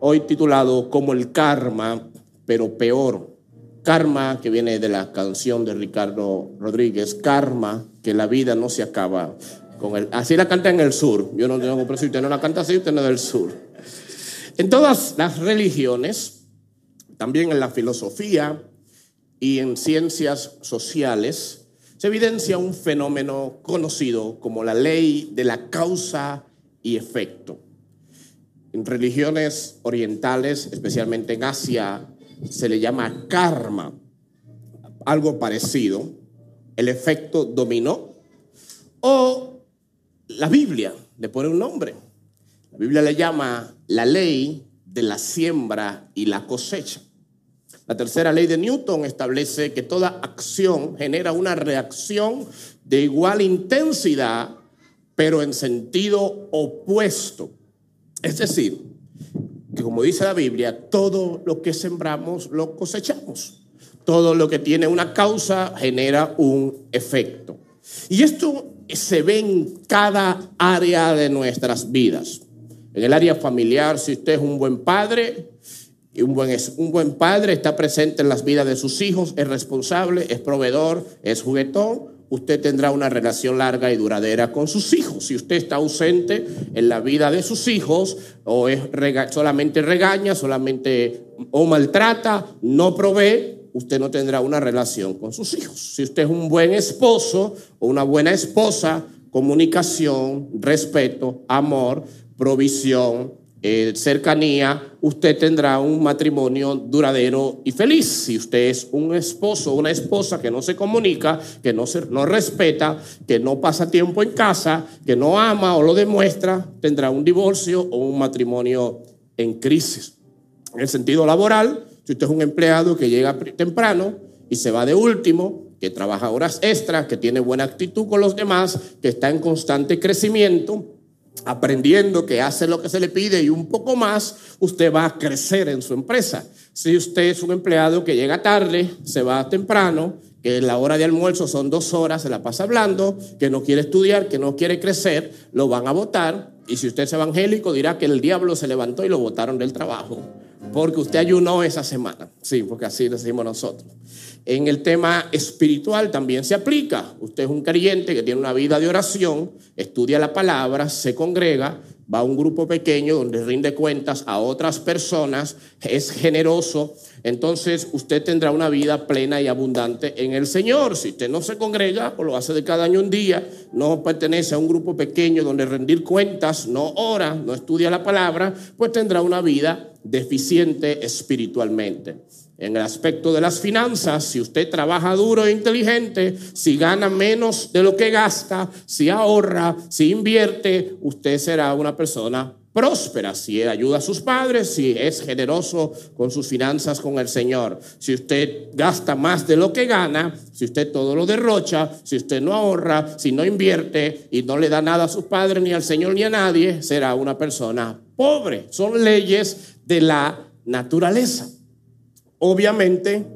hoy titulado Como el karma, pero peor. Karma, que viene de la canción de Ricardo Rodríguez, karma, que la vida no se acaba con el... Así la canta en el sur. Yo no tengo, pero si usted no la canta así, usted no es del sur. En todas las religiones, también en la filosofía y en ciencias sociales, se evidencia un fenómeno conocido como la ley de la causa y efecto. En religiones orientales, especialmente en Asia, se le llama karma, algo parecido, el efecto dominó, o la Biblia le pone un nombre. La Biblia le llama la ley de la siembra y la cosecha. La tercera ley de Newton establece que toda acción genera una reacción de igual intensidad, pero en sentido opuesto. Es decir, que como dice la Biblia, todo lo que sembramos lo cosechamos. Todo lo que tiene una causa genera un efecto. Y esto se ve en cada área de nuestras vidas. En el área familiar, si usted es un buen padre, y un buen, un buen padre está presente en las vidas de sus hijos, es responsable, es proveedor, es juguetón, usted tendrá una relación larga y duradera con sus hijos. Si usted está ausente en la vida de sus hijos o es solamente regaña, solamente o maltrata, no provee, usted no tendrá una relación con sus hijos. Si usted es un buen esposo o una buena esposa, comunicación, respeto, amor, provisión, eh, cercanía, usted tendrá un matrimonio duradero y feliz. Si usted es un esposo o una esposa que no se comunica, que no, se, no respeta, que no pasa tiempo en casa, que no ama o lo demuestra, tendrá un divorcio o un matrimonio en crisis. En el sentido laboral, si usted es un empleado que llega temprano y se va de último, que trabaja horas extras, que tiene buena actitud con los demás, que está en constante crecimiento, aprendiendo que hace lo que se le pide y un poco más, usted va a crecer en su empresa. Si usted es un empleado que llega tarde, se va temprano, que la hora de almuerzo son dos horas, se la pasa hablando, que no quiere estudiar, que no quiere crecer, lo van a votar. Y si usted es evangélico, dirá que el diablo se levantó y lo votaron del trabajo, porque usted ayunó esa semana. Sí, porque así decimos nosotros. En el tema espiritual también se aplica. Usted es un creyente que tiene una vida de oración, estudia la palabra, se congrega, va a un grupo pequeño donde rinde cuentas a otras personas, es generoso, entonces usted tendrá una vida plena y abundante en el Señor. Si usted no se congrega o lo hace de cada año un día, no pertenece a un grupo pequeño donde rendir cuentas, no ora, no estudia la palabra, pues tendrá una vida deficiente espiritualmente. En el aspecto de las finanzas, si usted trabaja duro e inteligente, si gana menos de lo que gasta, si ahorra, si invierte, usted será una persona próspera, si ayuda a sus padres, si es generoso con sus finanzas con el Señor. Si usted gasta más de lo que gana, si usted todo lo derrocha, si usted no ahorra, si no invierte y no le da nada a sus padres, ni al Señor, ni a nadie, será una persona pobre. Son leyes de la naturaleza. Obviamente,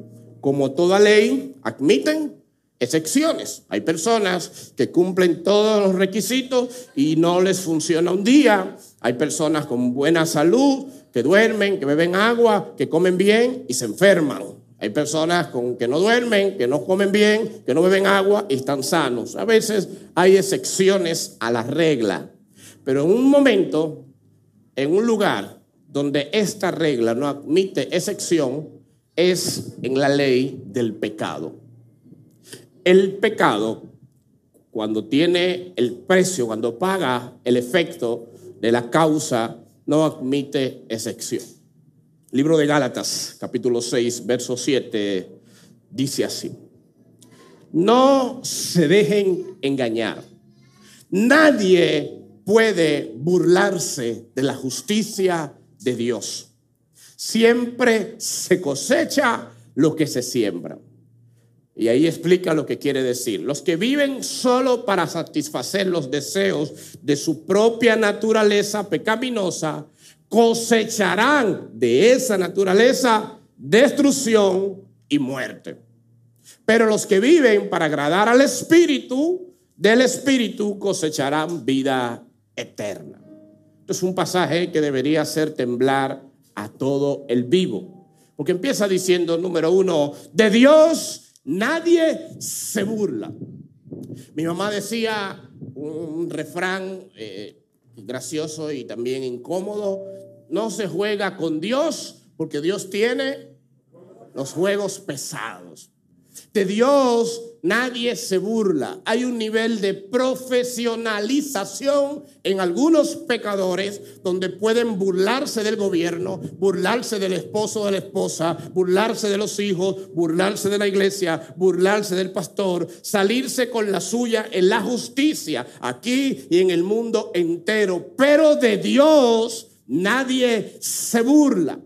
como toda ley, admiten excepciones. Hay personas que cumplen todos los requisitos y no les funciona un día. Hay personas con buena salud que duermen, que beben agua, que comen bien y se enferman. Hay personas con, que no duermen, que no comen bien, que no beben agua y están sanos. A veces hay excepciones a la regla. Pero en un momento, en un lugar donde esta regla no admite excepción, es en la ley del pecado. El pecado, cuando tiene el precio, cuando paga el efecto de la causa, no admite excepción. Libro de Gálatas, capítulo 6, verso 7, dice así. No se dejen engañar. Nadie puede burlarse de la justicia de Dios Siempre se cosecha lo que se siembra. Y ahí explica lo que quiere decir. Los que viven solo para satisfacer los deseos de su propia naturaleza pecaminosa, cosecharán de esa naturaleza destrucción y muerte. Pero los que viven para agradar al Espíritu, del Espíritu cosecharán vida eterna. Esto es un pasaje que debería hacer temblar a todo el vivo. Porque empieza diciendo, número uno, de Dios nadie se burla. Mi mamá decía un refrán eh, gracioso y también incómodo, no se juega con Dios porque Dios tiene los juegos pesados. De Dios nadie se burla. Hay un nivel de profesionalización en algunos pecadores donde pueden burlarse del gobierno, burlarse del esposo o de la esposa, burlarse de los hijos, burlarse de la iglesia, burlarse del pastor, salirse con la suya en la justicia, aquí y en el mundo entero. Pero de Dios nadie se burla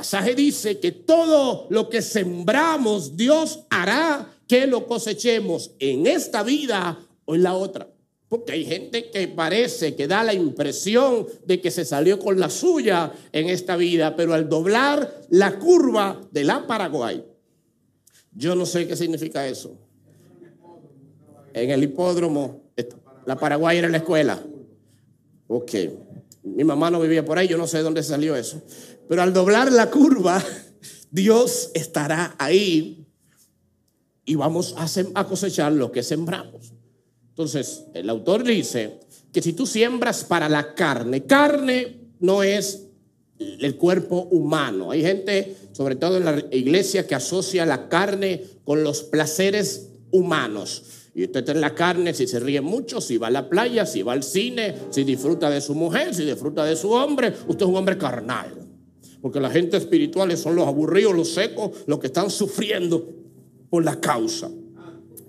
pasaje dice que todo lo que sembramos, Dios hará que lo cosechemos en esta vida o en la otra. Porque hay gente que parece que da la impresión de que se salió con la suya en esta vida, pero al doblar la curva de la Paraguay, yo no sé qué significa eso. En el hipódromo, la Paraguay era la escuela. Ok. Mi mamá no vivía por ahí, yo no sé de dónde salió eso. Pero al doblar la curva, Dios estará ahí y vamos a cosechar lo que sembramos. Entonces, el autor dice que si tú siembras para la carne, carne no es el cuerpo humano. Hay gente, sobre todo en la iglesia, que asocia la carne con los placeres humanos. Y usted tiene la carne si se ríe mucho, si va a la playa, si va al cine, si disfruta de su mujer, si disfruta de su hombre. Usted es un hombre carnal. Porque la gente espiritual son los aburridos, los secos, los que están sufriendo por la causa.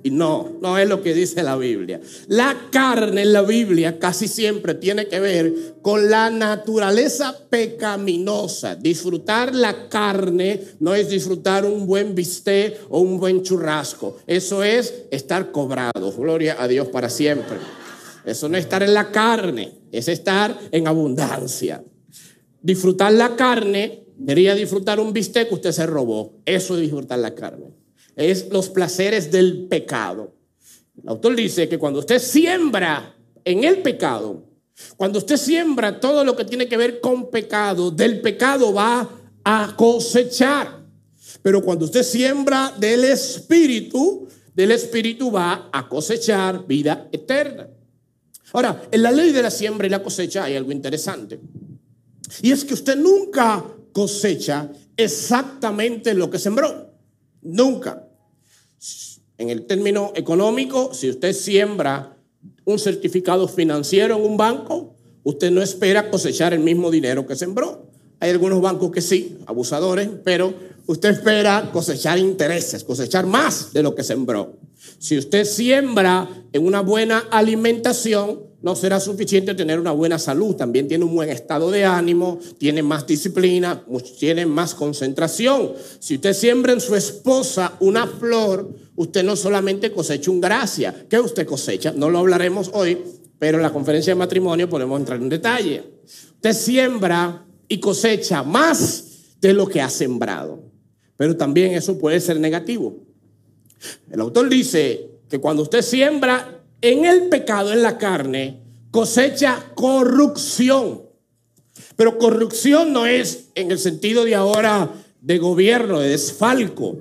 Y no, no es lo que dice la Biblia. La carne en la Biblia casi siempre tiene que ver con la naturaleza pecaminosa. Disfrutar la carne no es disfrutar un buen bistec o un buen churrasco. Eso es estar cobrado. Gloria a Dios para siempre. Eso no es estar en la carne, es estar en abundancia. Disfrutar la carne quería disfrutar un bistec que usted se robó. Eso es disfrutar la carne. Es los placeres del pecado. El autor dice que cuando usted siembra en el pecado, cuando usted siembra todo lo que tiene que ver con pecado, del pecado va a cosechar. Pero cuando usted siembra del espíritu, del espíritu va a cosechar vida eterna. Ahora, en la ley de la siembra y la cosecha hay algo interesante. Y es que usted nunca cosecha exactamente lo que sembró. Nunca. En el término económico, si usted siembra un certificado financiero en un banco, usted no espera cosechar el mismo dinero que sembró. Hay algunos bancos que sí, abusadores, pero usted espera cosechar intereses, cosechar más de lo que sembró. Si usted siembra en una buena alimentación, no será suficiente tener una buena salud, también tiene un buen estado de ánimo, tiene más disciplina, tiene más concentración. Si usted siembra en su esposa una flor, usted no solamente cosecha un gracia, ¿qué usted cosecha? No lo hablaremos hoy, pero en la conferencia de matrimonio podemos entrar en detalle. Usted siembra y cosecha más de lo que ha sembrado, pero también eso puede ser negativo. El autor dice que cuando usted siembra en el pecado, en la carne, cosecha corrupción. Pero corrupción no es en el sentido de ahora de gobierno, de desfalco.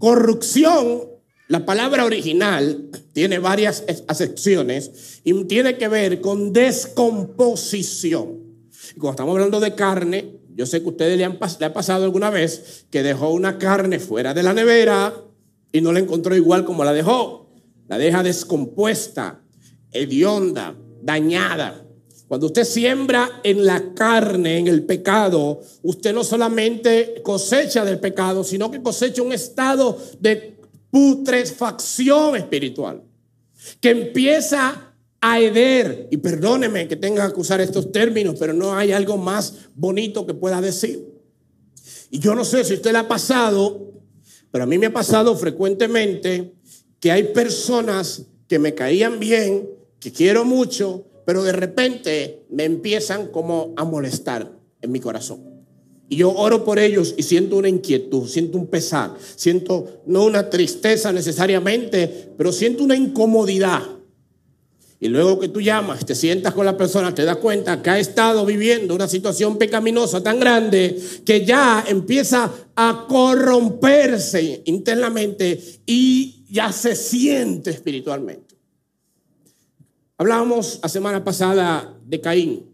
Corrupción, la palabra original tiene varias acepciones y tiene que ver con descomposición. Y cuando estamos hablando de carne, yo sé que a ustedes le, han, le ha pasado alguna vez que dejó una carne fuera de la nevera y no la encontró igual como la dejó la deja descompuesta, hedionda, dañada. Cuando usted siembra en la carne, en el pecado, usted no solamente cosecha del pecado, sino que cosecha un estado de putrefacción espiritual, que empieza a heder, y perdóneme que tenga que usar estos términos, pero no hay algo más bonito que pueda decir. Y yo no sé si usted le ha pasado, pero a mí me ha pasado frecuentemente que hay personas que me caían bien, que quiero mucho, pero de repente me empiezan como a molestar en mi corazón. Y yo oro por ellos y siento una inquietud, siento un pesar, siento no una tristeza necesariamente, pero siento una incomodidad. Y luego que tú llamas, te sientas con la persona, te das cuenta que ha estado viviendo una situación pecaminosa tan grande que ya empieza a corromperse internamente y ya se siente espiritualmente. Hablábamos la semana pasada de Caín.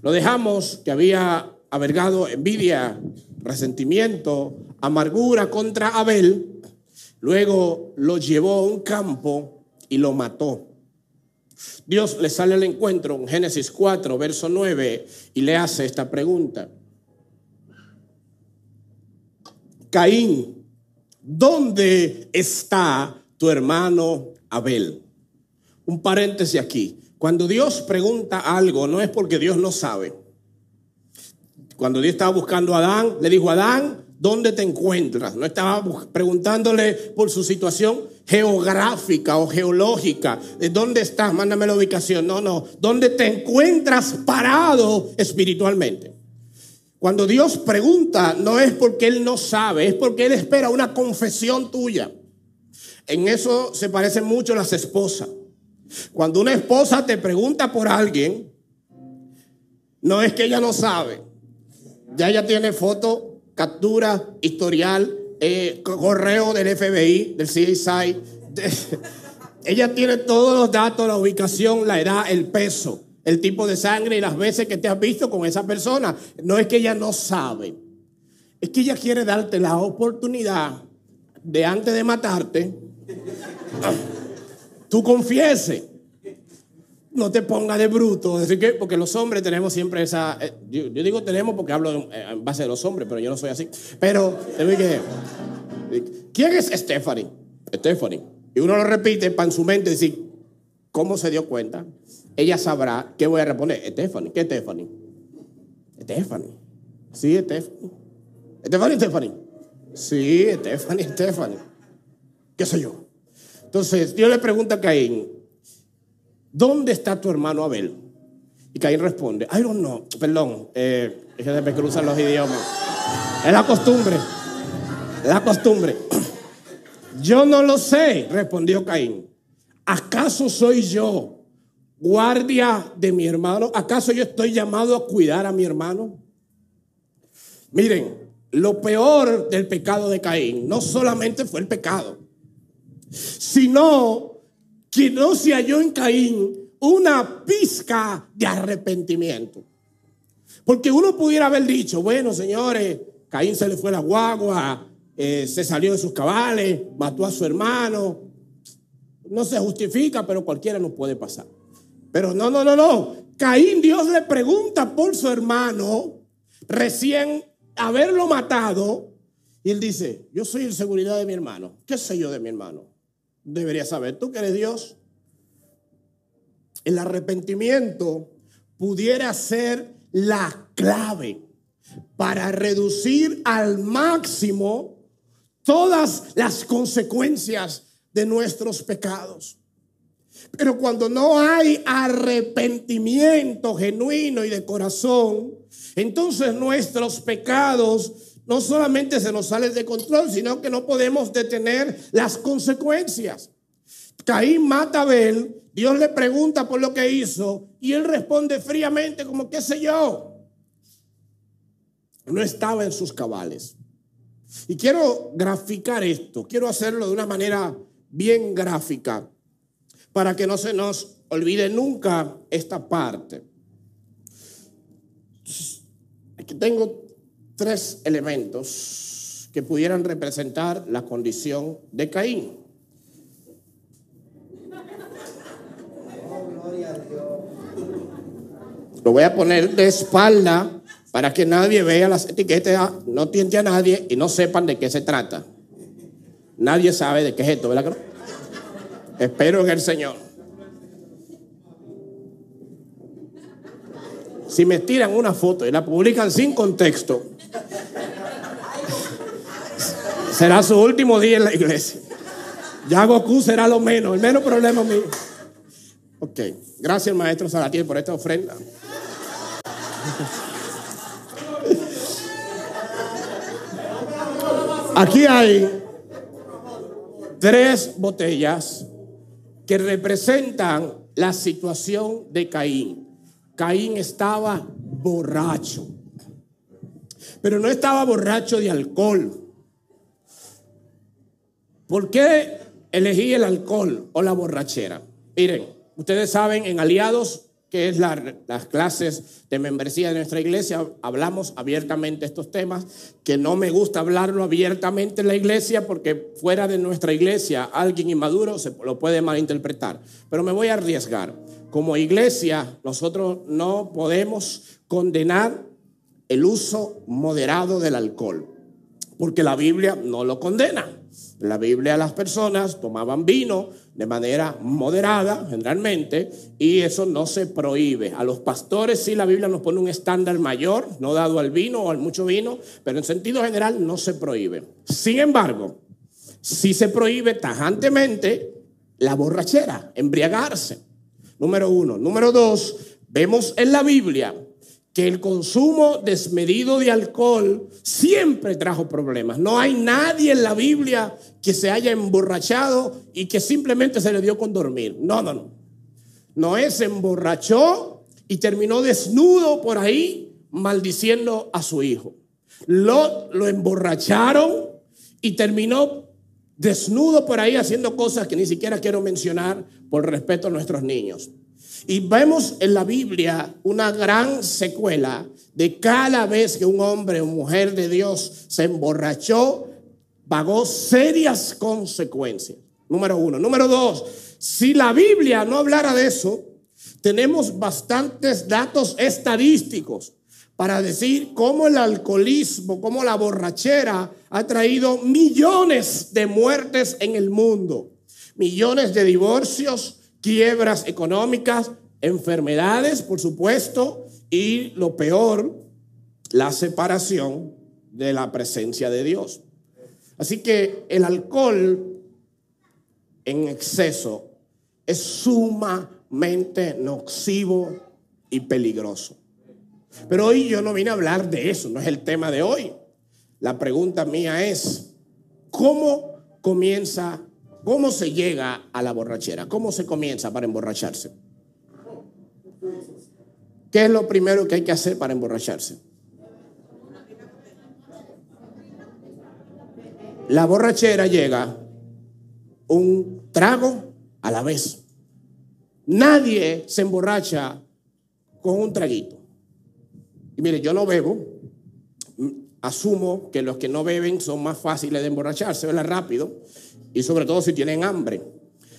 Lo dejamos que había avergado envidia, resentimiento, amargura contra Abel. Luego lo llevó a un campo y lo mató. Dios le sale al encuentro en Génesis 4, verso 9, y le hace esta pregunta. Caín, ¿dónde está tu hermano Abel? Un paréntesis aquí. Cuando Dios pregunta algo, no es porque Dios no sabe. Cuando Dios estaba buscando a Adán, le dijo, Adán, ¿dónde te encuentras? No estaba preguntándole por su situación geográfica o geológica, de dónde estás, mándame la ubicación. No, no, ¿dónde te encuentras parado espiritualmente? Cuando Dios pregunta, no es porque Él no sabe, es porque Él espera una confesión tuya. En eso se parecen mucho las esposas. Cuando una esposa te pregunta por alguien, no es que ella no sabe. Ya ella tiene foto, captura, historial, eh, correo del FBI, del CSI. ella tiene todos los datos, la ubicación, la edad, el peso, el tipo de sangre y las veces que te has visto con esa persona. No es que ella no sabe. Es que ella quiere darte la oportunidad de antes de matarte, tú confiese. No te ponga de bruto, porque los hombres tenemos siempre esa. Eh, yo, digo tenemos porque hablo en, en, base de los hombres, pero yo no soy así. Pero, que, ¿quién es Stephanie? Stephanie. Y uno lo repite para en su mente decir, ¿cómo se dio cuenta? Ella sabrá qué voy a responder. Stephanie, ¿qué Stephanie? Stephanie. Sí, Stephanie. Stephanie, Stephanie. Sí, Stephanie, Stephanie. ¿Qué soy yo? Entonces, Dios le pregunta a Caín, ¿dónde está tu hermano Abel? Y Caín responde, I don't know, perdón, eh, es que cruzan los idiomas. Es la costumbre, la costumbre. Yo no lo sé, respondió Caín. ¿Acaso soy yo guardia de mi hermano? ¿Acaso yo estoy llamado a cuidar a mi hermano? Miren, lo peor del pecado de Caín no solamente fue el pecado, sino que no se halló en Caín una pizca de arrepentimiento. Porque uno pudiera haber dicho, bueno, señores, Caín se le fue la guagua, eh, se salió de sus cabales, mató a su hermano. No se justifica, pero cualquiera nos puede pasar. Pero no, no, no, no. Caín, Dios le pregunta por su hermano, recién haberlo matado, y él dice, yo soy el seguridad de mi hermano. ¿Qué sé yo de mi hermano? Deberías saber, tú que eres Dios. El arrepentimiento pudiera ser la clave para reducir al máximo todas las consecuencias de nuestros pecados. Pero cuando no hay arrepentimiento genuino y de corazón, entonces nuestros pecados no solamente se nos sale de control, sino que no podemos detener las consecuencias. Caín mata a Abel, Dios le pregunta por lo que hizo y él responde fríamente como, ¿qué sé yo? No estaba en sus cabales. Y quiero graficar esto, quiero hacerlo de una manera bien gráfica, para que no se nos olvide nunca esta parte. Aquí tengo tres elementos que pudieran representar la condición de Caín. Lo voy a poner de espalda para que nadie vea las etiquetas, no tiente a nadie y no sepan de qué se trata. Nadie sabe de qué es esto, ¿verdad? Espero en el Señor. Si me tiran una foto y la publican sin contexto, será su último día en la iglesia. Ya Goku será lo menos, el menos problema mío. Ok, gracias maestro Salatiel por esta ofrenda. Aquí hay tres botellas que representan la situación de Caín. Caín estaba borracho, pero no estaba borracho de alcohol. ¿Por qué elegí el alcohol o la borrachera? Miren, ustedes saben, en Aliados que es las clases de membresía de nuestra iglesia, hablamos abiertamente estos temas, que no me gusta hablarlo abiertamente en la iglesia porque fuera de nuestra iglesia alguien inmaduro se lo puede malinterpretar, pero me voy a arriesgar. Como iglesia nosotros no podemos condenar el uso moderado del alcohol, porque la Biblia no lo condena. La Biblia las personas tomaban vino de manera moderada, generalmente, y eso no se prohíbe. A los pastores sí la Biblia nos pone un estándar mayor, no dado al vino o al mucho vino, pero en sentido general no se prohíbe. Sin embargo, sí se prohíbe tajantemente la borrachera, embriagarse. Número uno. Número dos, vemos en la Biblia que el consumo desmedido de alcohol siempre trajo problemas. No hay nadie en la Biblia que se haya emborrachado y que simplemente se le dio con dormir. No, no, no. Noé se emborrachó y terminó desnudo por ahí maldiciendo a su hijo. Lot lo emborracharon y terminó desnudo por ahí haciendo cosas que ni siquiera quiero mencionar por respeto a nuestros niños. Y vemos en la Biblia una gran secuela de cada vez que un hombre o mujer de Dios se emborrachó, pagó serias consecuencias. Número uno. Número dos, si la Biblia no hablara de eso, tenemos bastantes datos estadísticos para decir cómo el alcoholismo, cómo la borrachera ha traído millones de muertes en el mundo, millones de divorcios, quiebras económicas, enfermedades, por supuesto, y lo peor, la separación de la presencia de Dios. Así que el alcohol en exceso es sumamente nocivo y peligroso. Pero hoy yo no vine a hablar de eso, no es el tema de hoy. La pregunta mía es, ¿cómo comienza ¿Cómo se llega a la borrachera? ¿Cómo se comienza para emborracharse? ¿Qué es lo primero que hay que hacer para emborracharse? La borrachera llega un trago a la vez. Nadie se emborracha con un traguito. Y mire, yo no bebo. Asumo que los que no beben son más fáciles de emborracharse, ¿verdad? Rápido y sobre todo si tienen hambre.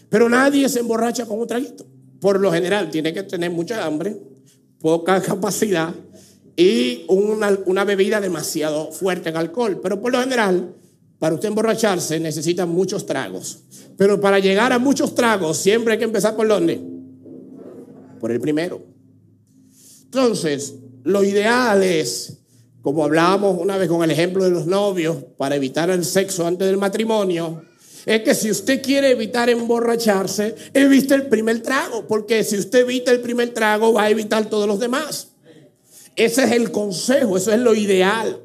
Pero nadie se emborracha con un traguito. Por lo general tiene que tener mucha hambre, poca capacidad y una, bebida demasiado fuerte en alcohol. Pero por lo general, para usted emborracharse necesita muchos tragos. Pero para llegar a muchos tragos siempre hay que empezar por dónde? Por el primero. Entonces, lo ideal es, como hablábamos una vez con el ejemplo de los novios, para evitar el sexo antes del matrimonio, es que si usted quiere evitar emborracharse, evite el primer trago, porque si usted evita el primer trago, va a evitar todos los demás. Ese es el consejo, eso es lo ideal.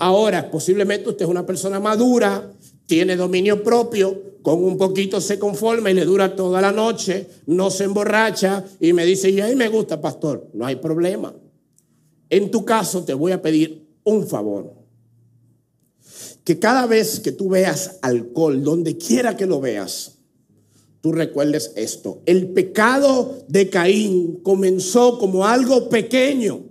Ahora, posiblemente usted es una persona madura, tiene dominio propio, con un poquito se conforma y le dura toda la noche, no se emborracha y me dice, y a mí me gusta, pastor, no hay problema. En tu caso te voy a pedir un favor que cada vez que tú veas alcohol, donde quiera que lo veas, tú recuerdes esto. El pecado de Caín comenzó como algo pequeño,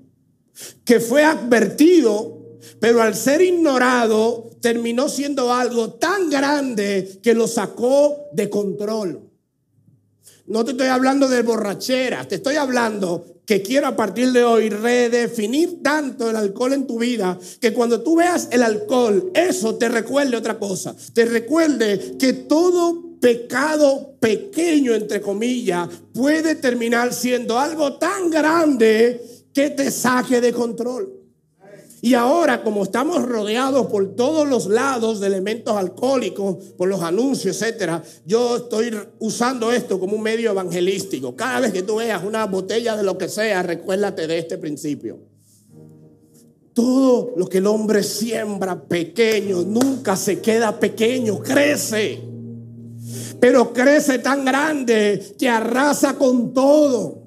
que fue advertido, pero al ser ignorado terminó siendo algo tan grande que lo sacó de control. No te estoy hablando de borrachera, te estoy hablando que quiero a partir de hoy redefinir tanto el alcohol en tu vida que cuando tú veas el alcohol, eso te recuerde otra cosa. Te recuerde que todo pecado pequeño, entre comillas, puede terminar siendo algo tan grande que te saque de control. Y ahora, como estamos rodeados por todos los lados de elementos alcohólicos, por los anuncios, etcétera, yo estoy usando esto como un medio evangelístico. Cada vez que tú veas una botella de lo que sea, recuérdate de este principio. Todo lo que el hombre siembra pequeño nunca se queda pequeño, crece. pero crece tan grande que arrasa con todo.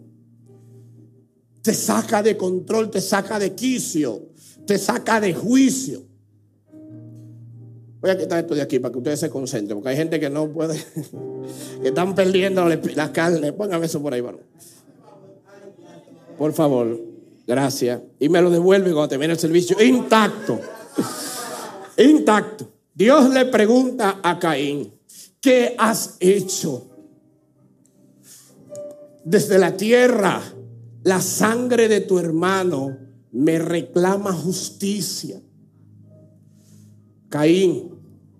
Te saca de control, te saca de quicio, te saca de juicio. Voy a quitar esto de aquí para que ustedes se concentren, porque hay gente que no puede, que están perdiendo la carne. Póngame eso por ahí, varón. Por favor, gracias. Y me lo devuelve cuando termine el servicio intacto. Intacto. Dios le pregunta a Caín, ¿qué has hecho? Desde la tierra, la sangre de tu hermano me reclama justicia. Caín,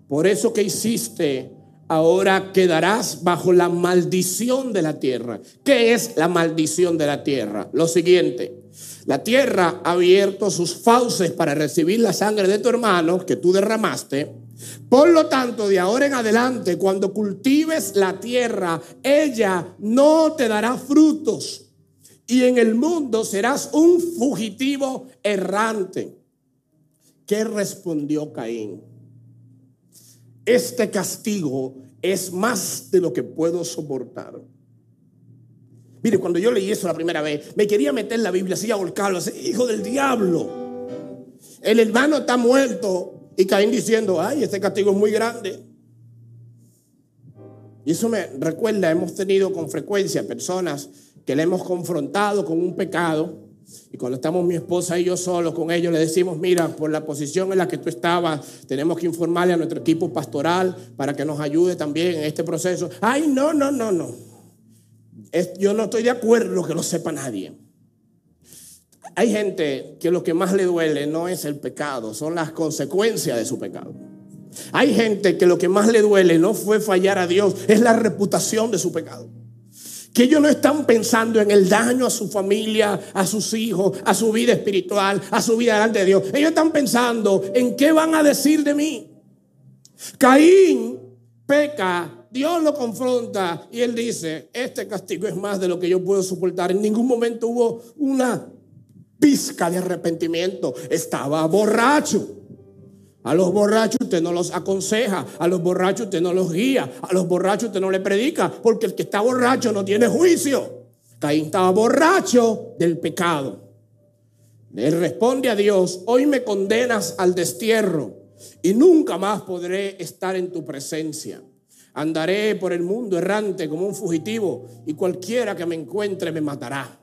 por eso que hiciste, ahora quedarás bajo la maldición de la tierra. ¿Qué es la maldición de la tierra? Lo siguiente, la tierra ha abierto sus fauces para recibir la sangre de tu hermano que tú derramaste. Por lo tanto, de ahora en adelante, cuando cultives la tierra, ella no te dará frutos. Y en el mundo serás un fugitivo errante. ¿Qué respondió Caín? este castigo es más de lo que puedo soportar. Mire, cuando yo leí eso la primera vez, me quería meter la Biblia así a volcarlo, así, hijo del diablo. El hermano está muerto y Caín diciendo, ay, este castigo es muy grande. Y eso me recuerda, hemos tenido con frecuencia personas que le hemos confrontado con un pecado y cuando estamos mi esposa y yo solos con ellos, le decimos, mira, por la posición en la que tú estabas, tenemos que informarle a nuestro equipo pastoral para que nos ayude también en este proceso. Ay, no, no, no, no. yo no estoy de acuerdo que lo sepa nadie. Hay gente que lo que más le duele no es el pecado, son las consecuencias de su pecado. Hay gente que lo que más le duele no fue fallar a Dios, es la reputación de su pecado que ellos no están pensando en el daño a su familia, a sus hijos, a su vida espiritual, a su vida delante de Dios. Ellos están pensando en qué van a decir de mí. Caín peca, Dios lo confronta y él dice, este castigo es más de lo que yo puedo soportar. En ningún momento hubo una pizca de arrepentimiento. Estaba borracho. A los borrachos usted no los aconseja, a los borrachos usted no los guía, a los borrachos usted no le predica, porque el que está borracho no tiene juicio. Caín estaba borracho del pecado. Él responde a Dios, hoy me condenas al destierro y nunca más podré estar en tu presencia. Andaré por el mundo errante como un fugitivo y cualquiera que me encuentre me matará.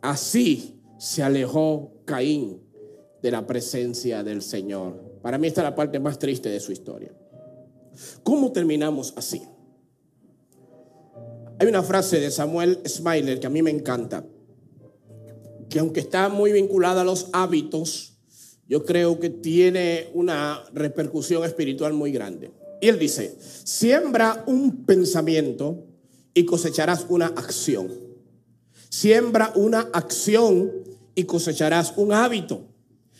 Así se alejó Caín de la presencia del Señor. Para mí esta es la parte más triste de su historia. ¿Cómo terminamos así? Hay una frase de Samuel Smiler que a mí me encanta, que aunque está muy vinculada a los hábitos, yo creo que tiene una repercusión espiritual muy grande. Y él dice, siembra un pensamiento y cosecharás una acción. Siembra una acción y cosecharás un hábito.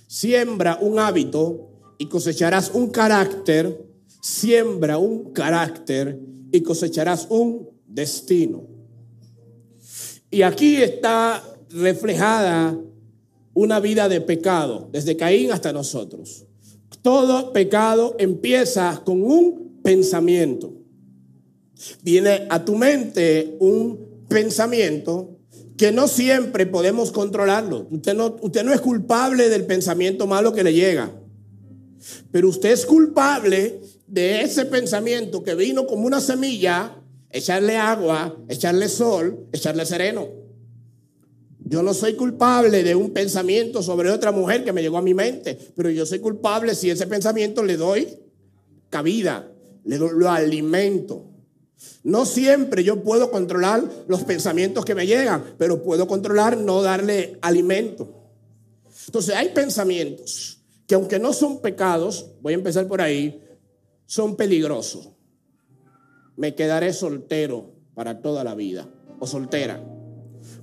Siembra un hábito y cosecharás un carácter. Siembra un carácter y cosecharás un destino. Y aquí está reflejada una vida de pecado, desde Caín hasta nosotros. Todo pecado empieza con un pensamiento. Viene a tu mente un pensamiento que no siempre podemos controlarlo. Usted no, usted no es culpable del pensamiento malo que le llega, pero usted es culpable de ese pensamiento que vino como una semilla, echarle agua, echarle sol, echarle sereno. Yo no soy culpable de un pensamiento sobre otra mujer que me llegó a mi mente, pero yo soy culpable si ese pensamiento le doy cabida, le doy, lo alimento. No siempre yo puedo controlar los pensamientos que me llegan, pero puedo controlar no darle alimento. Entonces hay pensamientos que aunque no son pecados, voy a empezar por ahí, son peligrosos. Me quedaré soltero para toda la vida o soltera.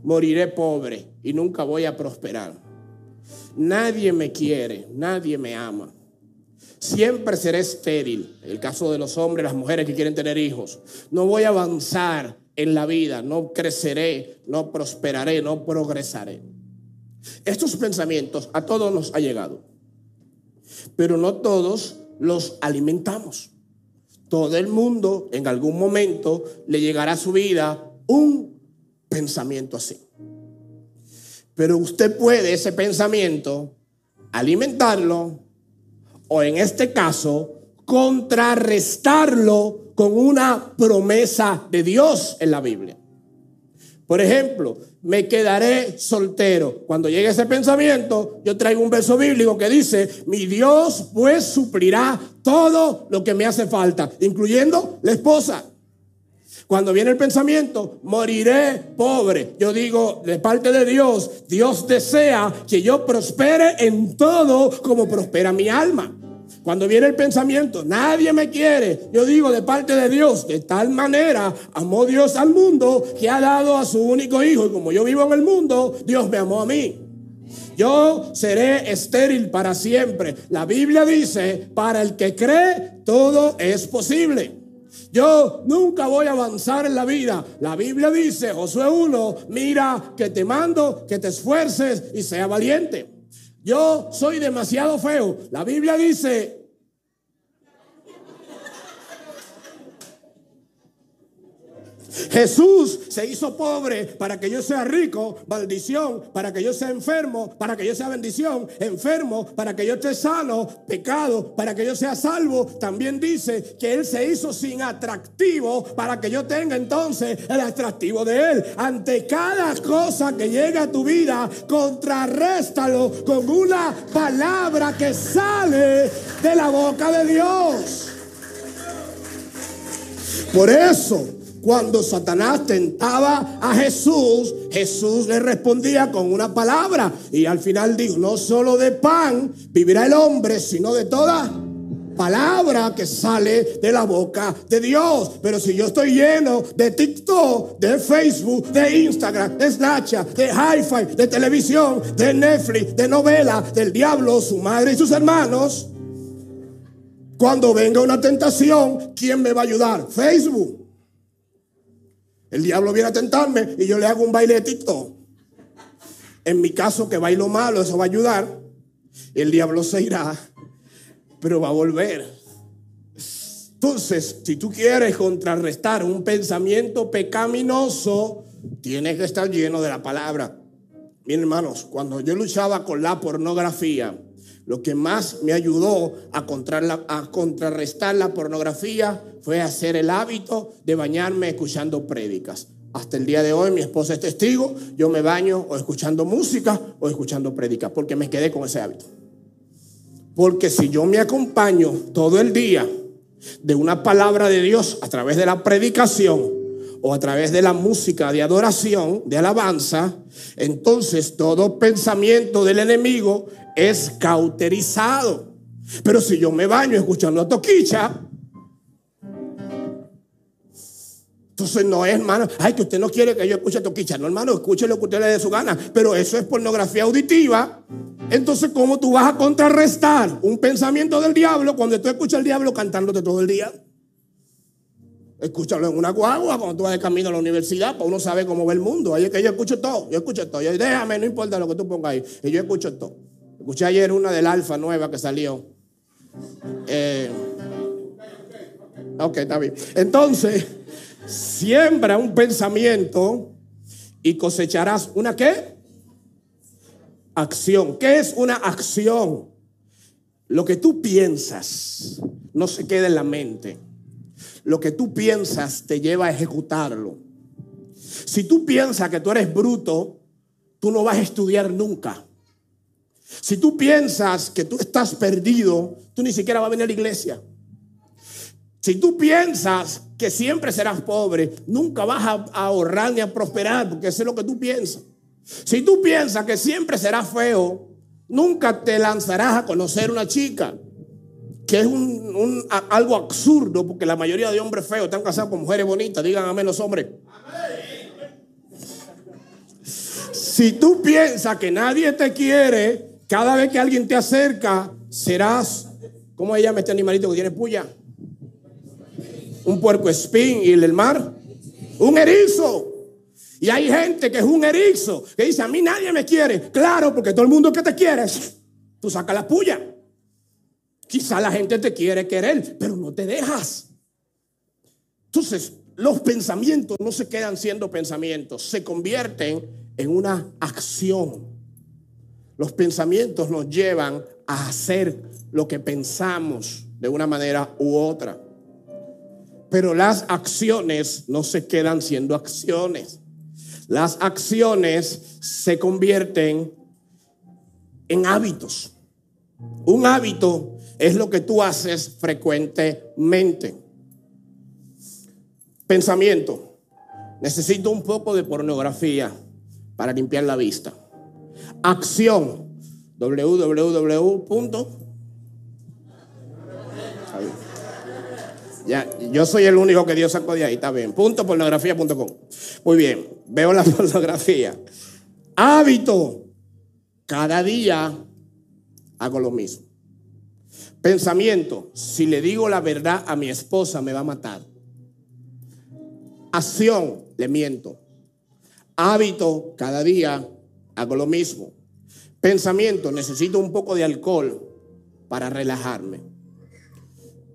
Moriré pobre y nunca voy a prosperar. Nadie me quiere, nadie me ama. Siempre seré estéril. El caso de los hombres, las mujeres que quieren tener hijos. No voy a avanzar en la vida, no creceré, no prosperaré, no progresaré. Estos pensamientos a todos nos ha llegado, pero no todos los alimentamos. Todo el mundo en algún momento le llegará a su vida un pensamiento así. Pero usted puede ese pensamiento alimentarlo o en este caso contrarrestarlo con una promesa de Dios en la Biblia. Por ejemplo, me quedaré soltero. Cuando llegue ese pensamiento, yo traigo un verso bíblico que dice, mi Dios pues suplirá todo lo que me hace falta, incluyendo la esposa. Cuando viene el pensamiento, moriré pobre. Yo digo, de parte de Dios, Dios desea que yo prospere en todo como prospera mi alma. Cuando viene el pensamiento, nadie me quiere, yo digo de parte de Dios, de tal manera amó Dios al mundo que ha dado a su único hijo. Y como yo vivo en el mundo, Dios me amó a mí. Yo seré estéril para siempre. La Biblia dice, para el que cree, todo es posible. Yo nunca voy a avanzar en la vida. La Biblia dice, Josué 1, mira que te mando, que te esfuerces y sea valiente. Yo soy demasiado feo. La Biblia dice, Jesús se hizo pobre para que yo sea rico, maldición, para que yo sea enfermo, para que yo sea bendición, enfermo, para que yo esté sano, pecado, para que yo sea salvo. También dice que Él se hizo sin atractivo para que yo tenga entonces el atractivo de Él. Ante cada cosa que llega a tu vida, contrarréstalo con una palabra que sale de la boca de Dios. Por eso cuando Satanás tentaba a Jesús, Jesús le respondía con una palabra. Y al final dijo, no solo de pan vivirá el hombre, sino de toda palabra que sale de la boca de Dios. Pero si yo estoy lleno de TikTok, de Facebook, de Instagram, de Snapchat, de Hi-Fi, de televisión, de Netflix, de novela, del diablo, su madre y sus hermanos, cuando venga una tentación, ¿quién me va a ayudar? Facebook. El diablo viene a tentarme y yo le hago un baile. En mi caso, que bailo malo, eso va a ayudar. El diablo se irá, pero va a volver. Entonces, si tú quieres contrarrestar un pensamiento pecaminoso, tienes que estar lleno de la palabra. Miren, hermanos, cuando yo luchaba con la pornografía, lo que más me ayudó a, contrarrestar la pornografía fue hacer el hábito de bañarme escuchando prédicas. Hasta el día de hoy mi esposa es testigo, yo me baño o escuchando música o escuchando prédicas, porque me quedé con ese hábito. Porque si yo me acompaño todo el día de una palabra de Dios a través de la predicación o a través de la música de adoración, de alabanza, entonces todo pensamiento del enemigo es cauterizado. Pero si yo me baño escuchando a Toquicha, entonces no es, hermano, ay, que usted no quiere que yo escuche a Toquicha. No, hermano, escuche lo que usted le dé su gana. Pero eso es pornografía auditiva. Entonces, ¿cómo tú vas a contrarrestar un pensamiento del diablo cuando tú escuchas al diablo cantándote todo el día? Escúchalo en una guagua cuando tú vas de camino a la universidad, para uno sabe cómo ve el mundo. Ahí es que yo escucho todo, yo escucho todo. Yo, déjame, no importa lo que tú pongas ahí. Y yo escucho todo. Escuché ayer una del Alfa nueva que salió. Eh, ok, está bien. Entonces, siembra un pensamiento y cosecharás una qué? Acción. ¿Qué es una acción? Lo que tú piensas no se queda en la mente. Lo que tú piensas te lleva a ejecutarlo. Si tú piensas que tú eres bruto, tú no vas a estudiar nunca. Si tú piensas que tú estás perdido, tú ni siquiera vas a venir a la iglesia. Si tú piensas que siempre serás pobre, nunca vas a, ahorrar ni a prosperar, porque eso es lo que tú piensas. Si tú piensas que siempre serás feo, nunca te lanzarás a conocer una chica, que es un, algo absurdo, porque la mayoría de hombres feos están casados con mujeres bonitas. Digan amén los hombres. Si tú piensas que nadie te quiere, cada vez que alguien te acerca, serás, ¿cómo se llama este animalito que tiene puya? Un puerco espín y el mar, un erizo. Y hay gente que es un erizo, que dice, a mí nadie me quiere. Claro, porque todo el mundo que te quiere, tú sacas la puya. Quizá la gente te quiere querer, pero no te dejas. Entonces, los pensamientos no se quedan siendo pensamientos, se convierten en una acción. Los pensamientos nos llevan a hacer lo que pensamos de una manera u otra. Pero las acciones no se quedan siendo acciones. Las acciones se convierten en hábitos. Un hábito es lo que tú haces frecuentemente. Pensamiento. Necesito un poco de pornografía para limpiar la vista. Acción. www. Ya, yo soy el único que Dios sacó de ahí, está bien. Punto pornografía.com. Muy bien, veo la pornografía. Hábito. Cada día hago lo mismo. Pensamiento. Si le digo la verdad a mi esposa, me va a matar. Acción. Le miento. Hábito. Cada día hago lo mismo. Pensamiento. Necesito un poco de alcohol para relajarme.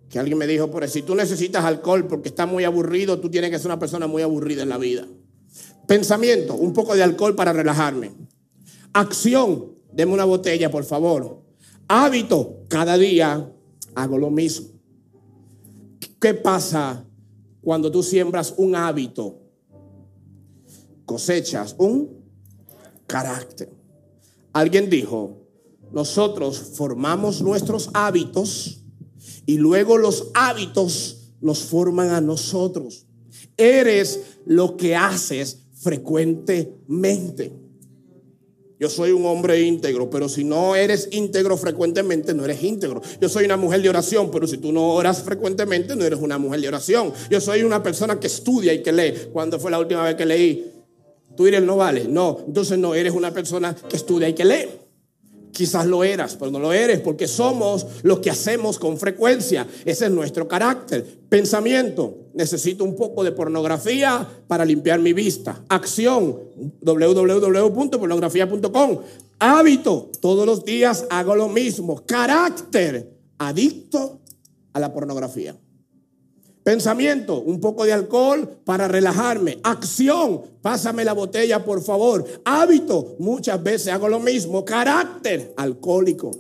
Que alguien me dijo, por si tú necesitas alcohol porque estás muy aburrido, tú tienes que ser una persona muy aburrida en la vida. Pensamiento, un poco de alcohol para relajarme. Acción, deme una botella, por favor. Hábito, cada día hago lo mismo. ¿Qué pasa cuando tú siembras un hábito? Cosechas un carácter. Alguien dijo, nosotros formamos nuestros hábitos y luego los hábitos nos forman a nosotros. Eres lo que haces frecuentemente. Yo soy un hombre íntegro, pero si no eres íntegro frecuentemente, no eres íntegro. Yo soy una mujer de oración, pero si tú no oras frecuentemente, no eres una mujer de oración. Yo soy una persona que estudia y que lee. ¿Cuándo fue la última vez que leí? No vale. No, entonces no eres una persona que estudia y que lee. Quizás lo eras, pero no lo eres porque somos lo que hacemos con frecuencia. Ese es nuestro carácter. Pensamiento. Necesito un poco de pornografía para limpiar mi vista. Acción. www.pornografía.com. Hábito. Todos los días hago lo mismo. Carácter. Adicto a la pornografía. Pensamiento, un poco de alcohol para relajarme. Acción, pásame la botella, por favor. Hábito, muchas veces hago lo mismo. Carácter, alcohólico.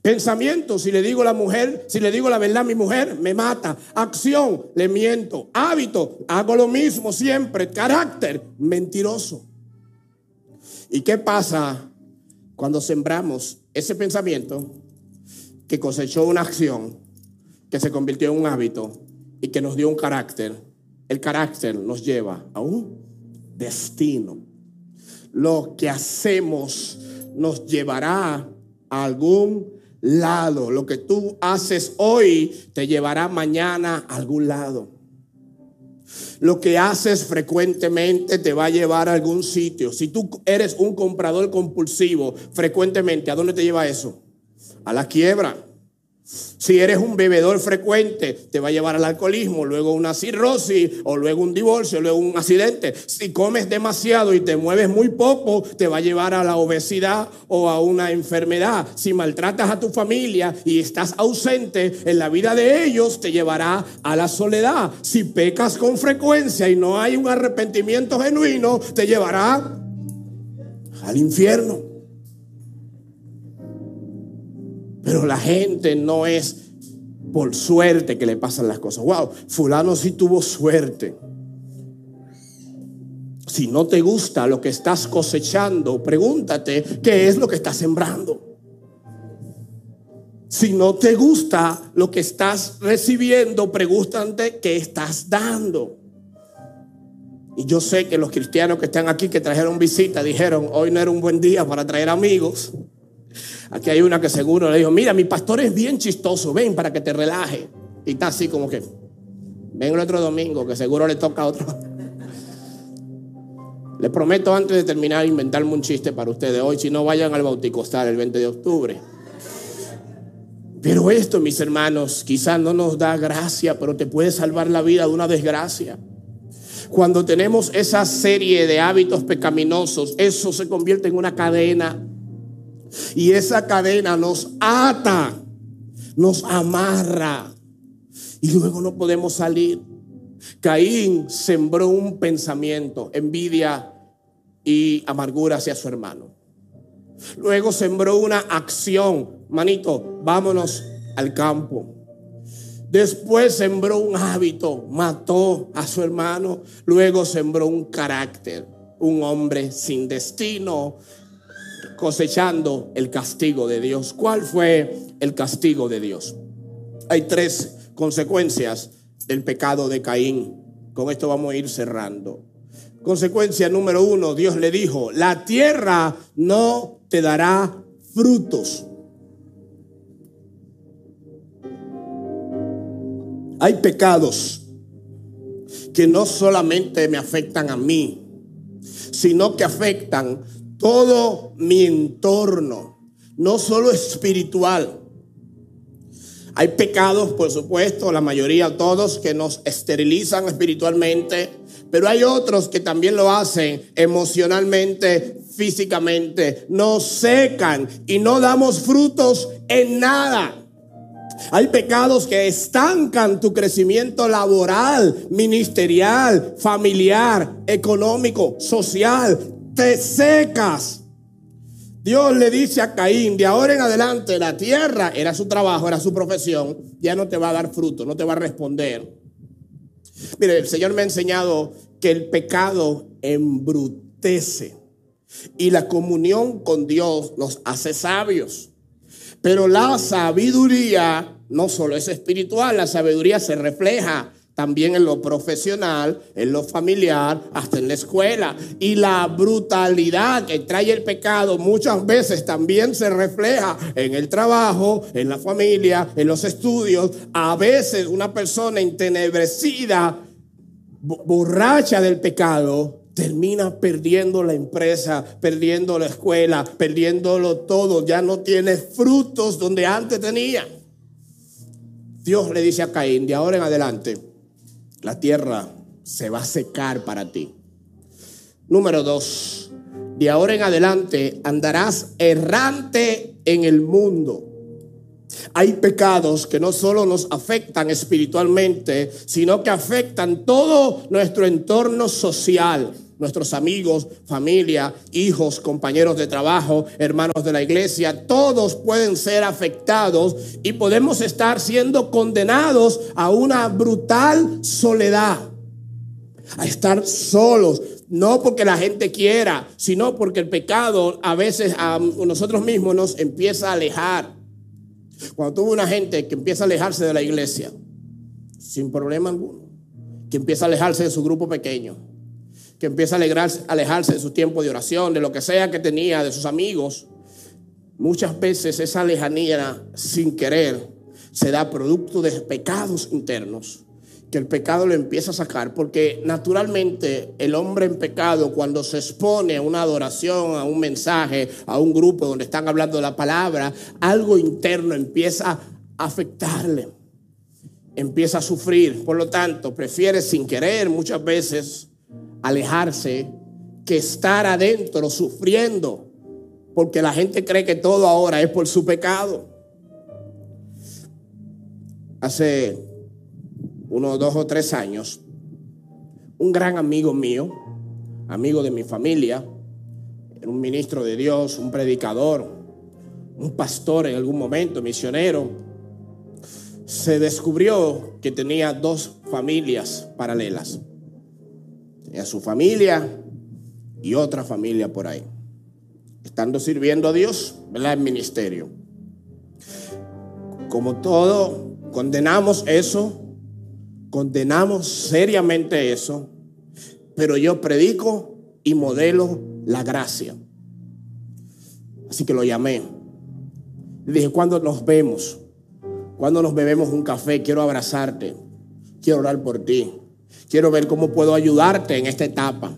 Pensamiento, si le digo la mujer, si le digo la verdad a mi mujer, me mata. Acción, le miento. Hábito, hago lo mismo siempre. Carácter, mentiroso. ¿Y qué pasa cuando sembramos ese pensamiento que cosechó una acción que se convirtió en un hábito? Y que nos dio un carácter, el carácter nos lleva a un destino. Lo que hacemos nos llevará a algún lado. Lo que tú haces hoy te llevará mañana a algún lado. Lo que haces frecuentemente te va a llevar a algún sitio. Si tú eres un comprador compulsivo frecuentemente, ¿a dónde te lleva eso? A la quiebra. Si eres un bebedor frecuente, te va a llevar al alcoholismo, luego una cirrosis, o luego un divorcio, luego un accidente. Si comes demasiado y te mueves muy poco, te va a llevar a la obesidad o a una enfermedad. Si maltratas a tu familia y estás ausente en la vida de ellos, te llevará a la soledad. Si pecas con frecuencia y no hay un arrepentimiento genuino, te llevará al infierno. Pero la gente no es por suerte que le pasan las cosas. Wow, fulano sí tuvo suerte. Si no te gusta lo que estás cosechando, pregúntate qué es lo que estás sembrando. Si no te gusta lo que estás recibiendo, pregúntate qué estás dando. Y yo sé que los cristianos que están aquí, que trajeron visita, dijeron, hoy no era un buen día para traer amigos. Aquí hay una que seguro le dijo, mira, mi pastor es bien chistoso, ven para que te relaje. Y está así como que, ven el otro domingo, que seguro le toca a otro. Les prometo antes de terminar inventarme un chiste para ustedes hoy, si no vayan al Bauticostal el 20 de octubre. Pero esto, mis hermanos, quizás no nos da gracia, pero te puede salvar la vida de una desgracia. Cuando tenemos esa serie de hábitos pecaminosos, eso se convierte en una cadena y esa cadena nos ata, nos amarra y luego no podemos salir. Caín sembró un pensamiento, envidia y amargura hacia su hermano. Luego sembró una acción, manito, vámonos al campo. Después sembró un hábito, mató a su hermano. Luego sembró un carácter, un hombre sin destino, cosechando el castigo de Dios. ¿Cuál fue el castigo de Dios? Hay tres consecuencias del pecado de Caín. Con esto vamos a ir cerrando. Consecuencia número uno, Dios le dijo, la tierra no te dará frutos. Hay pecados que no solamente me afectan a mí, sino que afectan todo mi entorno, no solo espiritual. Hay pecados, por supuesto, la mayoría, todos, que nos esterilizan espiritualmente, pero hay otros que también lo hacen emocionalmente, físicamente, nos secan y no damos frutos en nada. Hay pecados que estancan tu crecimiento laboral, ministerial, familiar, económico, social. Te secas. Dios le dice a Caín, de ahora en adelante la tierra era su trabajo, era su profesión, ya no te va a dar fruto, no te va a responder. Mire, el Señor me ha enseñado que el pecado embrutece y la comunión con Dios nos hace sabios. Pero la sabiduría no solo es espiritual, la sabiduría se refleja también en lo profesional, en lo familiar, hasta en la escuela. Y la brutalidad que trae el pecado muchas veces también se refleja en el trabajo, en la familia, en los estudios. A veces una persona entenebrecida, borracha del pecado, termina perdiendo la empresa, perdiendo la escuela, perdiéndolo todo. Ya no tiene frutos donde antes tenía. Dios le dice a Caín, de ahora en adelante, la tierra se va a secar para ti. Número dos, de ahora en adelante andarás errante en el mundo. Hay pecados que no solo nos afectan espiritualmente, sino que afectan todo nuestro entorno social nuestros amigos, familia, hijos, compañeros de trabajo, hermanos de la iglesia, todos pueden ser afectados y podemos estar siendo condenados a una brutal soledad, a estar solos. No porque la gente quiera, sino porque el pecado a veces a nosotros mismos nos empieza a alejar. Cuando tuvo una gente que empieza a alejarse de la iglesia, sin problema alguno, que empieza a alejarse de su grupo pequeño, que empieza a alejarse de su tiempo de oración, de lo que sea que tenía, de sus amigos, muchas veces esa lejanía sin querer se da producto de pecados internos que el pecado lo empieza a sacar, porque naturalmente el hombre en pecado cuando se expone a una adoración, a un mensaje, a un grupo donde están hablando la palabra, algo interno empieza a afectarle, empieza a sufrir, por lo tanto prefiere sin querer muchas veces alejarse que estar adentro sufriendo, porque la gente cree que todo ahora es por su pecado. Hace unos dos o tres años, un gran amigo mío, amigo de mi familia, un ministro de Dios, un predicador, un pastor en algún momento, misionero, se descubrió que tenía dos familias paralelas a su familia y otra familia por ahí. Estando sirviendo a Dios, ¿verdad? En ministerio. Como todo, condenamos eso, condenamos seriamente eso, pero yo predico y modelo la gracia. Así que lo llamé. Le dije, cuando nos vemos? Cuando nos bebemos un café? Quiero abrazarte. Quiero orar por ti. Quiero ver cómo puedo ayudarte en esta etapa.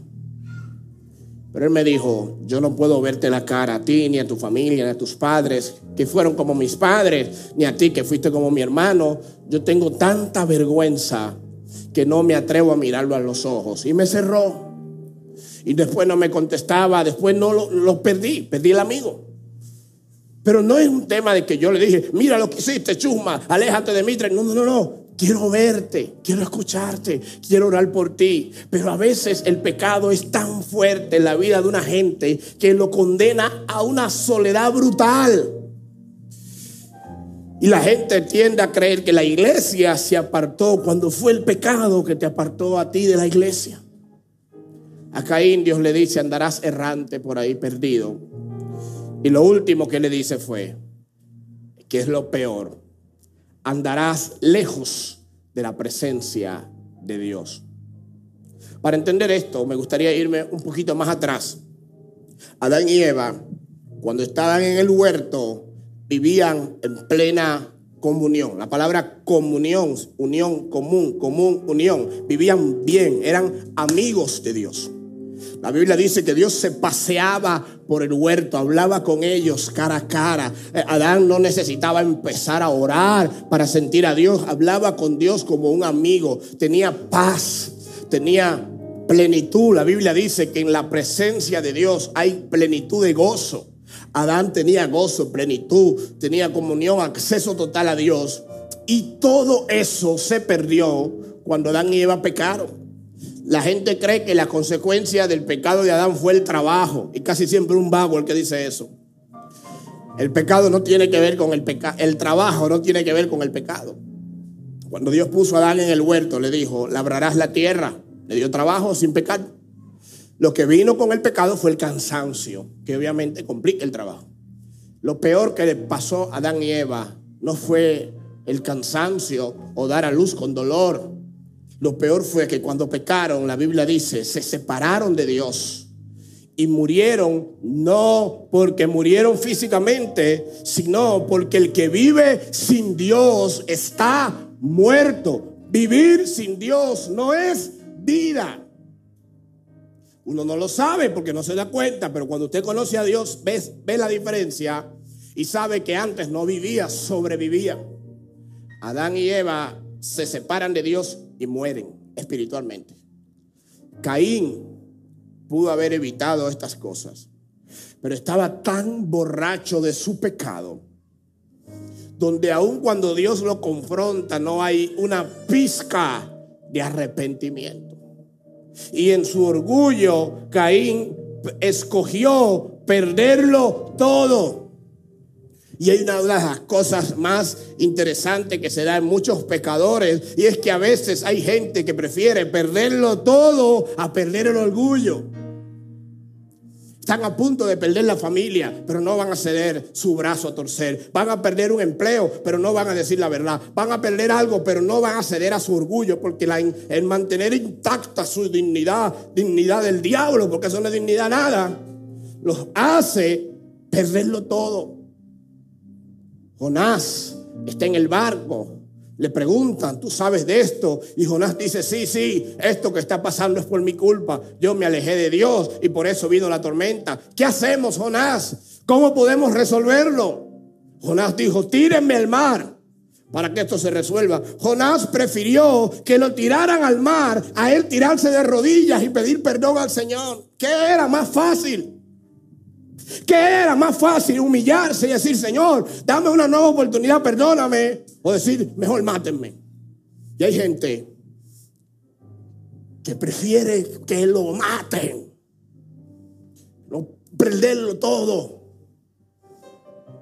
Pero él me dijo, yo no puedo verte la cara a ti, ni a tu familia, ni a tus padres, que fueron como mis padres, ni a ti, que fuiste como mi hermano. Yo tengo tanta vergüenza que no me atrevo a mirarlo a los ojos. Y me cerró. Y después no me contestaba, después no lo, perdí, perdí el amigo. Pero no es un tema de que yo le dije, mira lo que hiciste, chusma, aléjate de mí. No, no, no, no quiero verte, quiero escucharte, quiero orar por ti. Pero a veces el pecado es tan fuerte en la vida de una gente que lo condena a una soledad brutal. Y la gente tiende a creer que la iglesia se apartó cuando fue el pecado que te apartó a ti de la iglesia. A Caín Dios le dice, andarás errante por ahí perdido. Y lo último que le dice fue, que es lo peor, andarás lejos de la presencia de Dios. Para entender esto, me gustaría irme un poquito más atrás. Adán y Eva, cuando estaban en el huerto, vivían en plena comunión. La palabra comunión, unión, común, común, unión. Vivían bien, eran amigos de Dios. La Biblia dice que Dios se paseaba por el huerto, hablaba con ellos cara a cara. Eh, Adán no necesitaba empezar a orar para sentir a Dios, hablaba con Dios como un amigo, tenía paz, tenía plenitud. La Biblia dice que en la presencia de Dios hay plenitud de gozo. Adán tenía gozo, plenitud, tenía comunión, acceso total a Dios. Y todo eso se perdió cuando Adán y Eva pecaron. La gente cree que la consecuencia del pecado de Adán fue el trabajo. Y casi siempre un vago el que dice eso. El pecado no tiene que ver con el pecado. El trabajo no tiene que ver con el pecado. Cuando Dios puso a Adán en el huerto, le dijo, labrarás la tierra. Le dio trabajo sin pecar. Lo que vino con el pecado fue el cansancio, que obviamente complica el trabajo. Lo peor que le pasó a Adán y Eva no fue el cansancio o dar a luz con dolor. Lo peor fue que cuando pecaron, la Biblia dice, se separaron de Dios y murieron no porque murieron físicamente, sino porque el que vive sin Dios está muerto. Vivir sin Dios no es vida. Uno no lo sabe porque no se da cuenta, pero cuando usted conoce a Dios, ve, ve la diferencia y sabe que antes no vivía, sobrevivía. Adán y Eva se separan de Dios y mueren espiritualmente. Caín pudo haber evitado estas cosas, pero estaba tan borracho de su pecado, donde aun cuando Dios lo confronta no hay una pizca de arrepentimiento. Y en su orgullo, Caín escogió perderlo todo. Y hay una de las cosas más interesantes que se da en muchos pecadores, y es que a veces hay gente que prefiere perderlo todo a perder el orgullo. Están a punto de perder la familia, pero no van a ceder su brazo a torcer. Van a perder un empleo, pero no van a decir la verdad. Van a perder algo, pero no van a ceder a su orgullo, porque la, el mantener intacta su dignidad, dignidad del diablo, porque eso no es dignidad nada, los hace perderlo todo. Jonás está en el barco, le preguntan, ¿tú sabes de esto? Y Jonás dice, sí, sí, esto que está pasando es por mi culpa. Yo me alejé de Dios y por eso vino la tormenta. ¿Qué hacemos, Jonás? ¿Cómo podemos resolverlo? Jonás dijo, tírenme al mar para que esto se resuelva. Jonás prefirió que lo tiraran al mar a él tirarse de rodillas y pedir perdón al Señor. ¿Qué era más fácil? ¿Qué era más fácil humillarse y decir, Señor, dame una nueva oportunidad, perdóname? O decir, mejor mátenme. Y hay gente que prefiere que lo maten, no perderlo todo,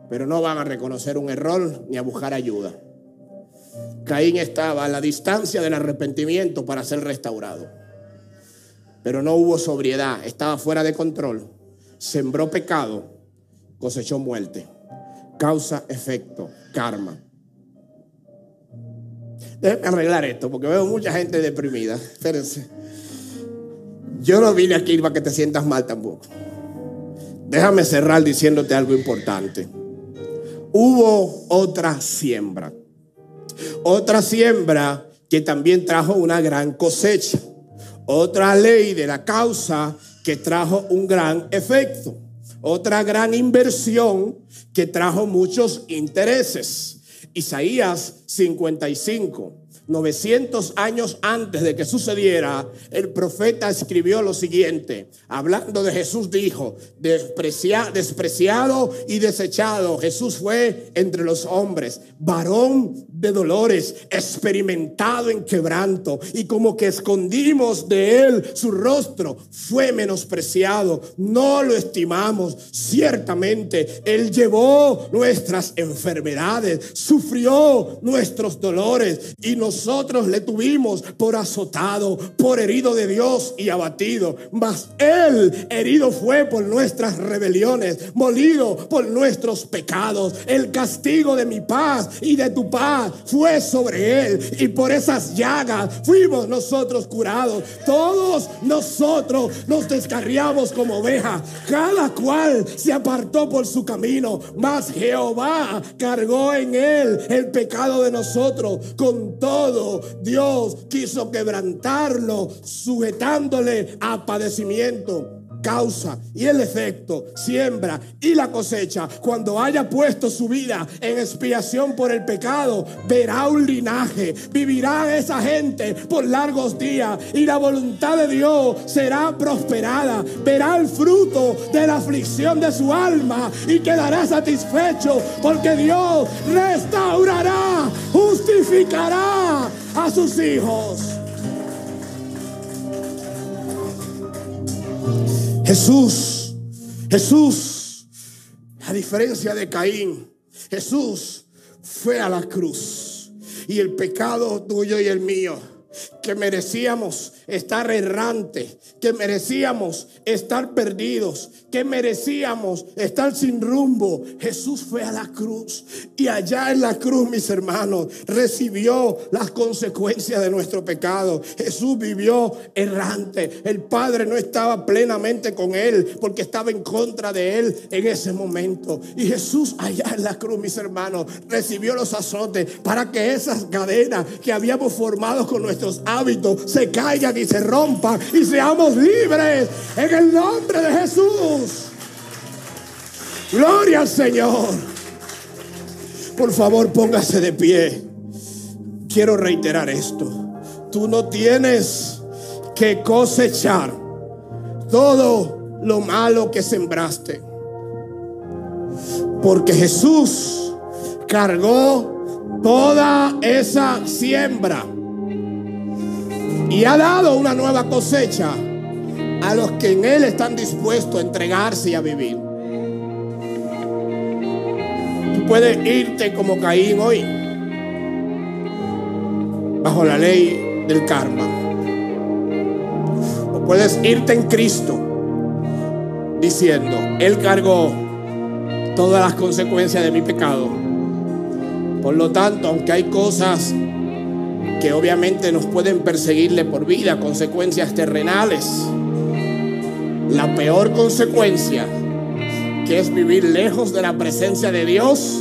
pero no van a reconocer un error ni a buscar ayuda. Caín estaba a la distancia del arrepentimiento para ser restaurado, pero no hubo sobriedad, estaba fuera de control sembró pecado, cosechó muerte. Causa, efecto, karma. Déjenme arreglar esto porque veo mucha gente deprimida. Espérense. Yo no vine aquí para que te sientas mal tampoco. Déjame cerrar diciéndote algo importante. Hubo otra siembra. Otra siembra que también trajo una gran cosecha. Otra ley de la causa que trajo un gran efecto. Otra gran inversión que trajo muchos intereses. Isaías 55, 900 años antes de que sucediera, el profeta escribió lo siguiente. Hablando de Jesús dijo, despreciado y desechado, Jesús fue entre los hombres, varón de dolores, experimentado en quebranto, y como que escondimos de él su rostro, fue menospreciado, no lo estimamos. Ciertamente, él llevó nuestras enfermedades, sufrió nuestros dolores y nos nosotros le tuvimos por azotado, por herido de Dios y abatido. Mas Él herido fue por nuestras rebeliones, molido por nuestros pecados. El castigo de mi paz y de tu paz fue sobre Él. Y por esas llagas fuimos nosotros curados. Todos nosotros nos descarriamos como ovejas. Cada cual se apartó por su camino. Mas Jehová cargó en Él el pecado de nosotros con todo Dios quiso quebrantarlo, sujetándole a padecimiento causa y el efecto, siembra y la cosecha, cuando haya puesto su vida en expiación por el pecado, verá un linaje, vivirá esa gente por largos días y la voluntad de Dios será prosperada, verá el fruto de la aflicción de su alma y quedará satisfecho porque Dios restaurará, justificará a sus hijos. Jesús, Jesús, a diferencia de Caín, Jesús fue a la cruz y el pecado tuyo y el mío que merecíamos estar errante, que merecíamos estar perdidos, que merecíamos estar sin rumbo. Jesús fue a la cruz y allá en la cruz, mis hermanos, recibió las consecuencias de nuestro pecado. Jesús vivió errante. El Padre no estaba plenamente con él porque estaba en contra de él en ese momento. Y Jesús allá en la cruz, mis hermanos, recibió los azotes para que esas cadenas que habíamos formado con nuestros se caigan y se rompan y seamos libres en el nombre de Jesús. Gloria al Señor. Por favor, póngase de pie. Quiero reiterar esto. Tú no tienes que cosechar todo lo malo que sembraste. Porque Jesús cargó toda esa siembra y ha dado una nueva cosecha a los que en Él están dispuestos a entregarse y a vivir. Tú puedes irte como Caín hoy, bajo la ley del karma. O puedes irte en Cristo diciendo, Él cargó todas las consecuencias de mi pecado. Por lo tanto, aunque hay cosas que obviamente nos pueden perseguirle por vida, consecuencias terrenales. La peor consecuencia, que es vivir lejos de la presencia de Dios,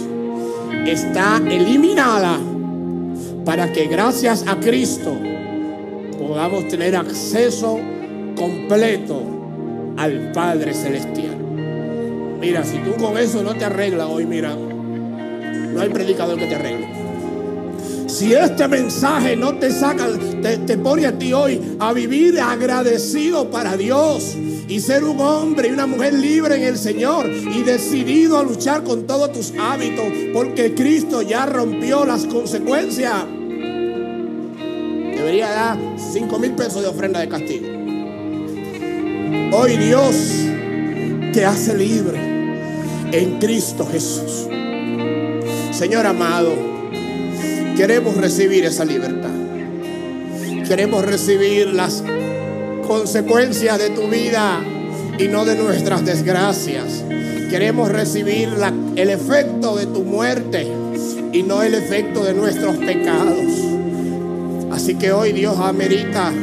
está eliminada para que gracias a Cristo podamos tener acceso completo al Padre Celestial. Mira, si tú con eso no te arreglas hoy, mira, no hay predicador que te arregle. Si este mensaje no te saca, te, pone a ti hoy a vivir agradecido para Dios y ser un hombre y una mujer libre en el Señor y decidido a luchar con todos tus hábitos porque Cristo ya rompió las consecuencias. Debería dar 5 mil pesos de ofrenda de castigo. Hoy Dios te hace libre en Cristo Jesús. Señor amado. Queremos recibir esa libertad. Queremos recibir las consecuencias de tu vida y no de nuestras desgracias. Queremos recibir el efecto de tu muerte y no el efecto de nuestros pecados. Así que hoy Dios amerita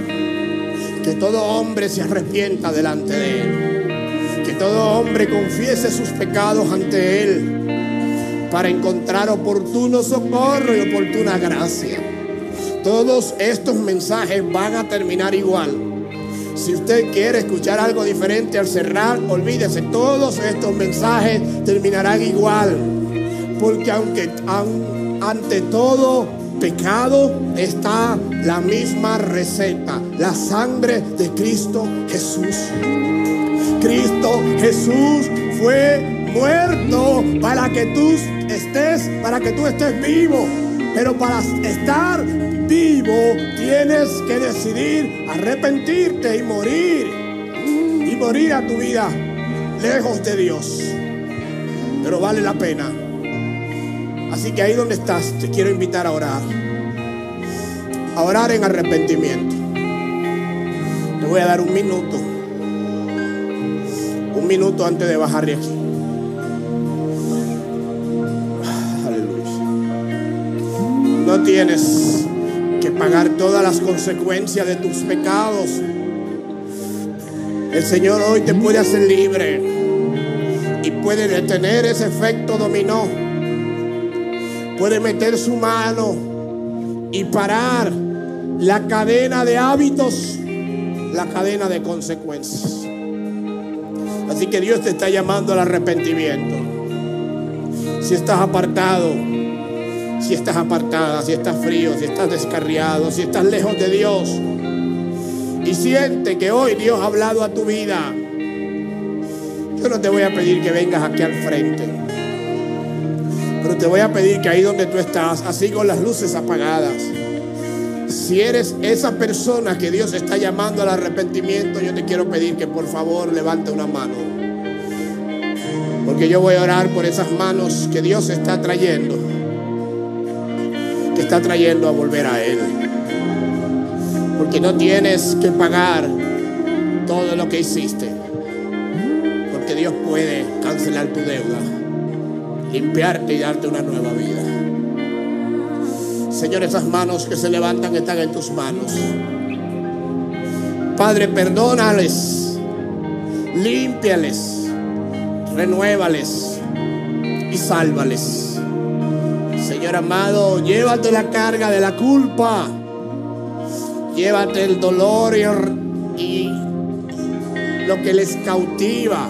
que todo hombre se arrepienta delante de Él. Que todo hombre confiese sus pecados ante Él para encontrar oportuno socorro y oportuna gracia. Todos estos mensajes van a terminar igual. Si usted quiere escuchar algo diferente al cerrar, olvídese, todos estos mensajes terminarán igual. Porque aunque ante todo pecado está la misma receta, la sangre de Cristo Jesús. Cristo Jesús fue muerto para que tú estés, para que tú estés vivo. Pero para estar vivo tienes que decidir arrepentirte y morir. Y morir a tu vida lejos de Dios. Pero vale la pena. Así que ahí donde estás, te quiero invitar a orar. A orar en arrepentimiento. Te voy a dar un minuto. Un minuto antes de bajar de aquí. Tienes que pagar todas las consecuencias de tus pecados. El Señor hoy te puede hacer libre y puede detener ese efecto dominó. Puede meter su mano y parar la cadena de hábitos, la cadena de consecuencias. Así que Dios te está llamando al arrepentimiento. Si estás apartado, si estás apartada, si estás frío, si estás descarriado, si estás lejos de Dios y siente que hoy Dios ha hablado a tu vida, yo no te voy a pedir que vengas aquí al frente, pero te voy a pedir que ahí donde tú estás, así con las luces apagadas, si eres esa persona que Dios está llamando al arrepentimiento, yo te quiero pedir que por favor levante una mano. Porque yo voy a orar por esas manos que Dios está trayendo. Que está trayendo a volver a Él. Porque no tienes que pagar todo lo que hiciste. Porque Dios puede cancelar tu deuda, limpiarte y darte una nueva vida. Señor, esas manos que se levantan están en tus manos. Padre, perdónales, límpiales, renuévales y sálvales. Señor amado, llévate la carga de la culpa. Llévate el dolor y, lo que les cautiva.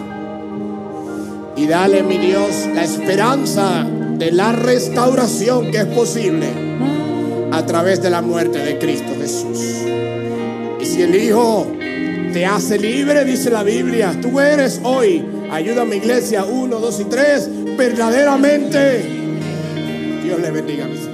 Y dale, mi Dios, la esperanza de la restauración que es posible a través de la muerte de Cristo Jesús. Y si el Hijo te hace libre, dice la Biblia, tú eres hoy, ayúdame iglesia, uno, dos y tres, verdaderamente. Dios le bendiga, mis.